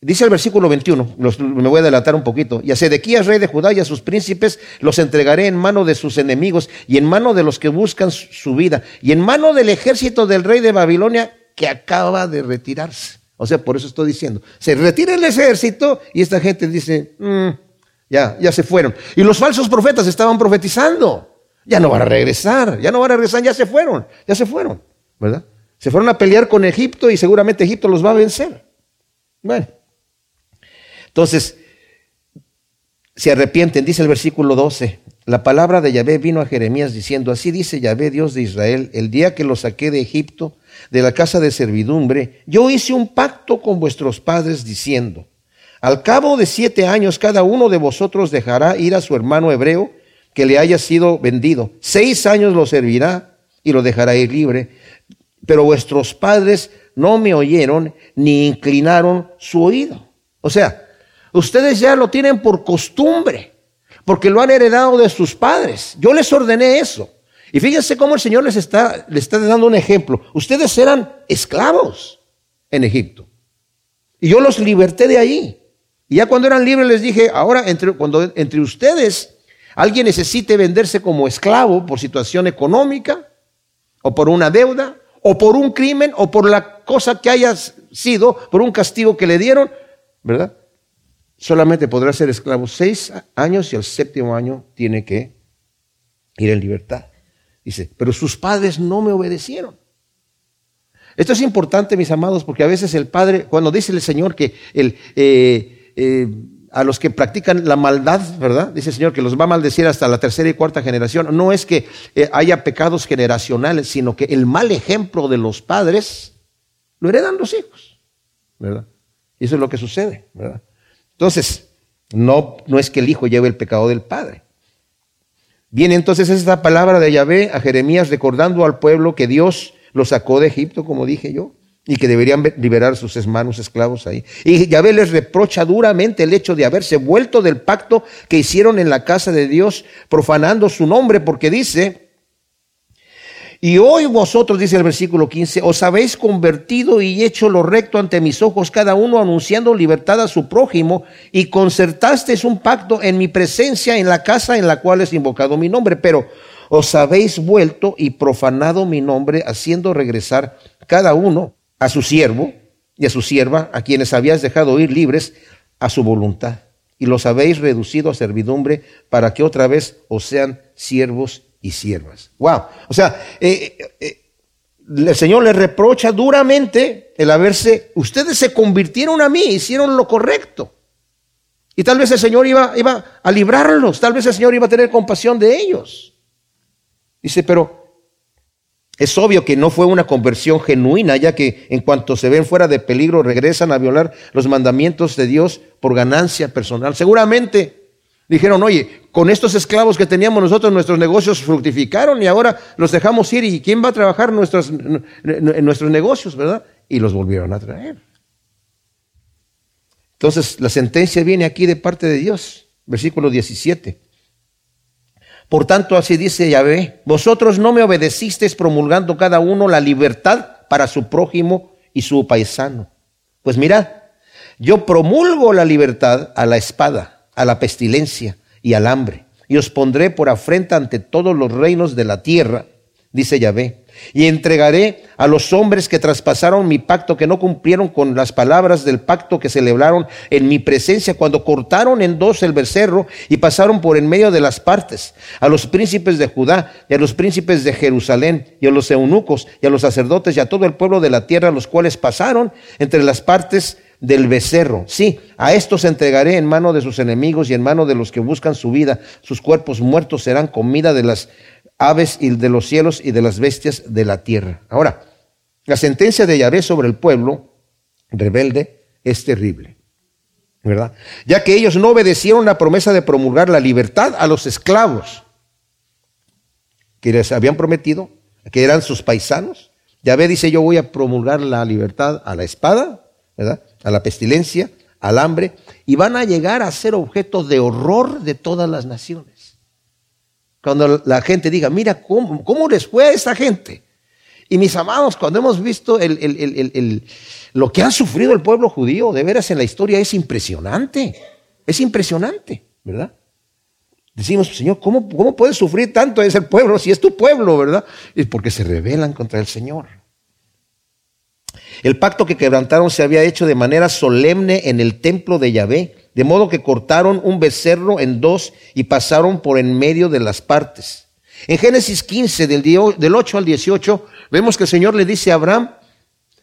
dice el versículo 21, me voy a adelantar un poquito. Y a Sedequías, rey de Judá, y a sus príncipes los entregaré en mano de sus enemigos y en mano de los que buscan su vida y en mano del ejército del rey de Babilonia que acaba de retirarse. O sea, por eso estoy diciendo, se retira el ejército y esta gente dice, mm, ya, ya se fueron. Y los falsos profetas estaban profetizando ya no van a regresar, ya no van a regresar, ya se fueron, ya se fueron, ¿verdad? Se fueron a pelear con Egipto y seguramente Egipto los va a vencer. Bueno, entonces, se arrepienten, dice el versículo 12. La palabra de Yahvé vino a Jeremías diciendo, así dice Yahvé, Dios de Israel, el día que los saqué de Egipto, de la casa de servidumbre, yo hice un pacto con vuestros padres diciendo, al cabo de siete años cada uno de vosotros dejará ir a su hermano hebreo que le haya sido vendido. Seis años lo servirá y lo dejará ir libre. Pero vuestros padres no me oyeron ni inclinaron su oído. O sea, ustedes ya lo tienen por costumbre, porque lo han heredado de sus padres. Yo les ordené eso. Y fíjense cómo el Señor les está, les está dando un ejemplo. Ustedes eran esclavos en Egipto. Y yo los liberté de ahí. Y ya cuando eran libres les dije, ahora entre, cuando entre ustedes alguien necesite venderse como esclavo por situación económica, o por una deuda, o por un crimen, o por la cosa que haya sido, por un castigo que le dieron, ¿verdad? Solamente podrá ser esclavo seis años y al séptimo año tiene que ir en libertad. Dice, pero sus padres no me obedecieron. Esto es importante, mis amados, porque a veces el padre, cuando dice el Señor que eh, eh, a los que practican la maldad, ¿verdad? Dice el Señor que los va a maldecir hasta la tercera y cuarta generación. No es que eh, haya pecados generacionales, sino que el mal ejemplo de los padres lo heredan los hijos, ¿verdad? Y eso es lo que sucede, ¿verdad? Entonces, no, no es que el hijo lleve el pecado del padre. Viene entonces esta palabra de Yahvé a Jeremías recordando al pueblo que Dios lo sacó de Egipto, como dije yo, y que deberían liberar sus hermanos esclavos ahí. Y Yahvé les reprocha duramente el hecho de haberse vuelto del pacto que hicieron en la casa de Dios, profanando su nombre, porque dice, y hoy vosotros, dice el versículo 15, os habéis convertido y hecho lo recto ante mis ojos, cada uno anunciando libertad a su prójimo, y concertasteis un pacto en mi presencia en la casa en la cual es invocado mi nombre, pero os habéis vuelto y profanado mi nombre, haciendo regresar cada uno a su siervo y a su sierva, a quienes habías dejado ir libres a su voluntad, y los habéis reducido a servidumbre para que otra vez os sean siervos y siervas. Wow. O sea, eh, eh, el Señor les reprocha duramente el haberse, ustedes se convirtieron a mí, hicieron lo correcto. Y tal vez el Señor iba, iba a librarlos, tal vez el Señor iba a tener compasión de ellos. Dice, pero es obvio que no fue una conversión genuina, ya que en cuanto se ven fuera de peligro regresan a violar los mandamientos de Dios por ganancia personal. Seguramente dijeron, oye, con estos esclavos que teníamos nosotros nuestros negocios fructificaron y ahora los dejamos ir y ¿quién va a trabajar nuestros, en nuestros negocios, verdad? Y los volvieron a traer. Entonces la sentencia viene aquí de parte de Dios, versículo 17. Por tanto, así dice Yahvé, vosotros no me obedecisteis promulgando cada uno la libertad para su prójimo y su paisano. Pues mirad, yo promulgo la libertad a la espada, a la pestilencia y al hambre, y os pondré por afrenta ante todos los reinos de la tierra, dice Yahvé y entregaré a los hombres que traspasaron mi pacto, que no cumplieron con las palabras del pacto que celebraron en mi presencia cuando cortaron en dos el becerro y pasaron por en medio de las partes, a los príncipes de Judá y a los príncipes de Jerusalén y a los eunucos y a los sacerdotes y a todo el pueblo de la tierra, los cuales pasaron entre las partes del becerro. Sí, a estos entregaré en mano de sus enemigos y en mano de los que buscan su vida. Sus cuerpos muertos serán comida de las aves y de los cielos y de las bestias de la tierra. Ahora, la sentencia de Yahvé sobre el pueblo rebelde es terrible, ¿verdad? Ya que ellos no obedecieron la promesa de promulgar la libertad a los esclavos que les habían prometido, que eran sus paisanos. Yahvé dice, yo voy a promulgar la libertad a la espada, ¿verdad? A la pestilencia, al hambre, y van a llegar a ser objeto de horror de todas las naciones. Cuando la gente diga, mira cómo, cómo les fue a esa gente. Y mis amados, cuando hemos visto lo que ha sufrido el pueblo judío, de veras en la historia es impresionante. Es impresionante, ¿verdad? Decimos, Señor, ¿cómo, cómo puede sufrir tanto ese pueblo si es tu pueblo, verdad? Es porque se rebelan contra el Señor. El pacto que quebrantaron se había hecho de manera solemne en el templo de Yahvé, de modo que cortaron un becerro en dos y pasaron por en medio de las partes. En Génesis 15, del 8 al 18, vemos que el Señor le dice a Abraham,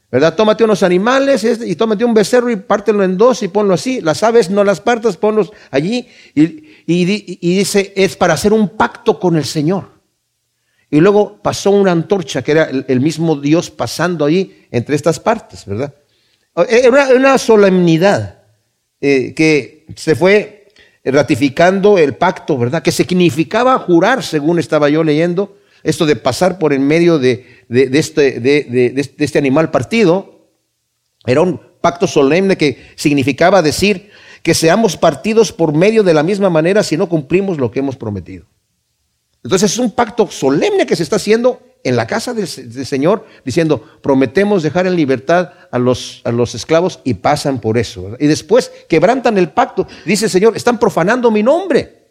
¿verdad? Tómate unos animales y tómate un becerro y pártelo en dos y ponlo así. Las aves no las partas, ponlos allí. Y dice, es para hacer un pacto con el Señor. Y luego pasó una antorcha, que era el, mismo Dios pasando ahí entre estas partes, ¿verdad? Era una solemnidad eh, que se fue ratificando el pacto, ¿verdad? Que significaba jurar, según estaba yo leyendo, esto de pasar por en medio este, de este animal partido. Era un pacto solemne que significaba decir que seamos partidos por medio de la misma manera si no cumplimos lo que hemos prometido. Entonces es un pacto solemne que se está haciendo en la casa del, Señor, diciendo, prometemos dejar en libertad a los, a los esclavos y pasan por eso. Y después quebrantan el pacto. Dice el Señor, están profanando mi nombre.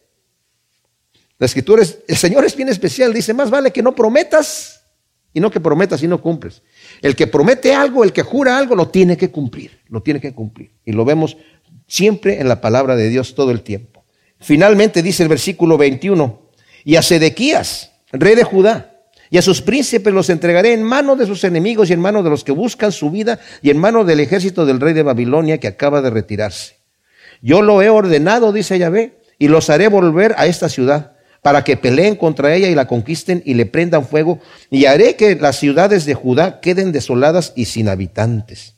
La escritura es, el Señor es bien especial, dice, más vale que no prometas y no que prometas y no cumples. El que promete algo, el que jura algo, lo tiene que cumplir, lo tiene que cumplir. Y lo vemos siempre en la palabra de Dios todo el tiempo. Finalmente dice el versículo 21, y a Sedequías, rey de Judá, y a sus príncipes los entregaré en mano de sus enemigos y en mano de los que buscan su vida y en mano del ejército del rey de Babilonia que acaba de retirarse. Yo lo he ordenado, dice Yahvé, y los haré volver a esta ciudad para que peleen contra ella y la conquisten y le prendan fuego, y haré que las ciudades de Judá queden desoladas y sin habitantes.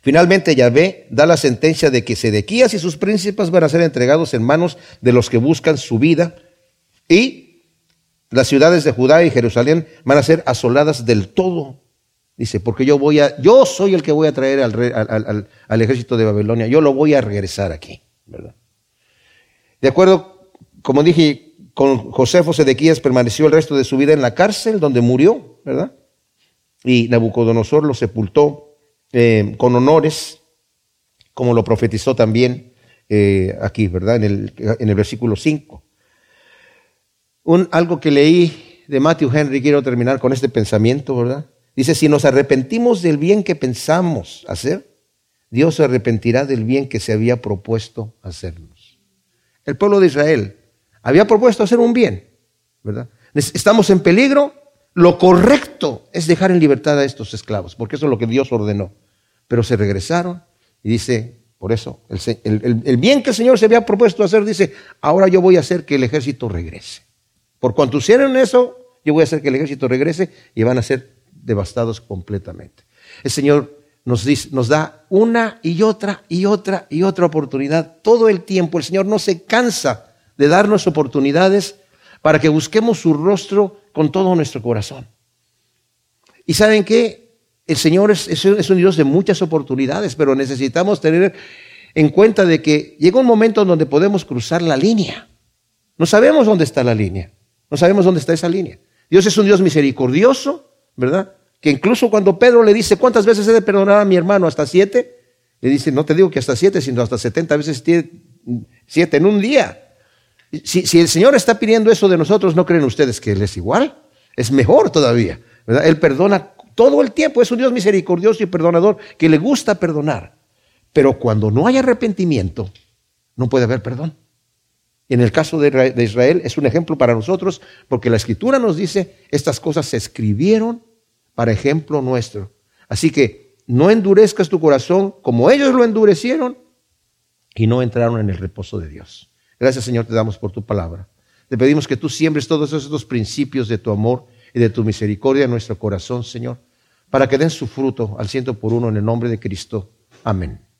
Finalmente Yahvé da la sentencia de que Sedequías y sus príncipes van a ser entregados en manos de los que buscan su vida y las ciudades de Judá y Jerusalén van a ser asoladas del todo. Dice, porque yo voy a, yo soy el que voy a traer al, al, ejército de Babilonia, yo lo voy a regresar aquí, ¿verdad? De acuerdo, como dije, con Josefo Sedequías permaneció el resto de su vida en la cárcel donde murió, ¿verdad? Y Nabucodonosor lo sepultó eh, con honores, como lo profetizó también eh, aquí, ¿verdad? En el, en el versículo 5. Un, algo que leí de Matthew Henry, quiero terminar con este pensamiento, ¿verdad? Dice, si nos arrepentimos del bien que pensamos hacer, Dios se arrepentirá del bien que se había propuesto hacernos. El pueblo de Israel había propuesto hacer un bien, ¿verdad? Estamos en peligro, Lo correcto es dejar en libertad a estos esclavos, porque eso es lo que Dios ordenó. Pero se regresaron y dice, por eso, el, bien que el Señor se había propuesto hacer, dice, ahora yo voy a hacer que el ejército regrese. Por cuanto hicieron eso, yo voy a hacer que el ejército regrese y van a ser devastados completamente. El Señor nos, dice, nos da una y otra y otra y otra oportunidad todo el tiempo. El Señor no se cansa de darnos oportunidades para que busquemos su rostro con todo nuestro corazón. Y saben que el Señor es, un Dios de muchas oportunidades, pero necesitamos tener en cuenta de que llega un momento donde podemos cruzar la línea. No sabemos dónde está la línea, no sabemos dónde está esa línea. Dios es un Dios misericordioso, ¿verdad? Que incluso cuando Pedro le dice, ¿cuántas veces he de perdonar a mi hermano? ¿Hasta siete? Le dice, no te digo que hasta siete, sino hasta setenta veces siete en un día. Si, el Señor está pidiendo eso de nosotros, ¿no creen ustedes que Él es igual? Es mejor todavía. Él perdona todo el tiempo. Es un Dios misericordioso y perdonador que le gusta perdonar. Pero cuando no hay arrepentimiento, no puede haber perdón. En el caso de Israel es un ejemplo para nosotros porque la escritura nos dice, estas cosas se escribieron para ejemplo nuestro. Así que no endurezcas tu corazón como ellos lo endurecieron y no entraron en el reposo de Dios. Gracias Señor te damos por tu palabra. Te pedimos que tú siembres todos esos principios de tu amor y de tu misericordia en nuestro corazón, Señor, para que den su fruto al ciento por uno en el nombre de Cristo. Amén.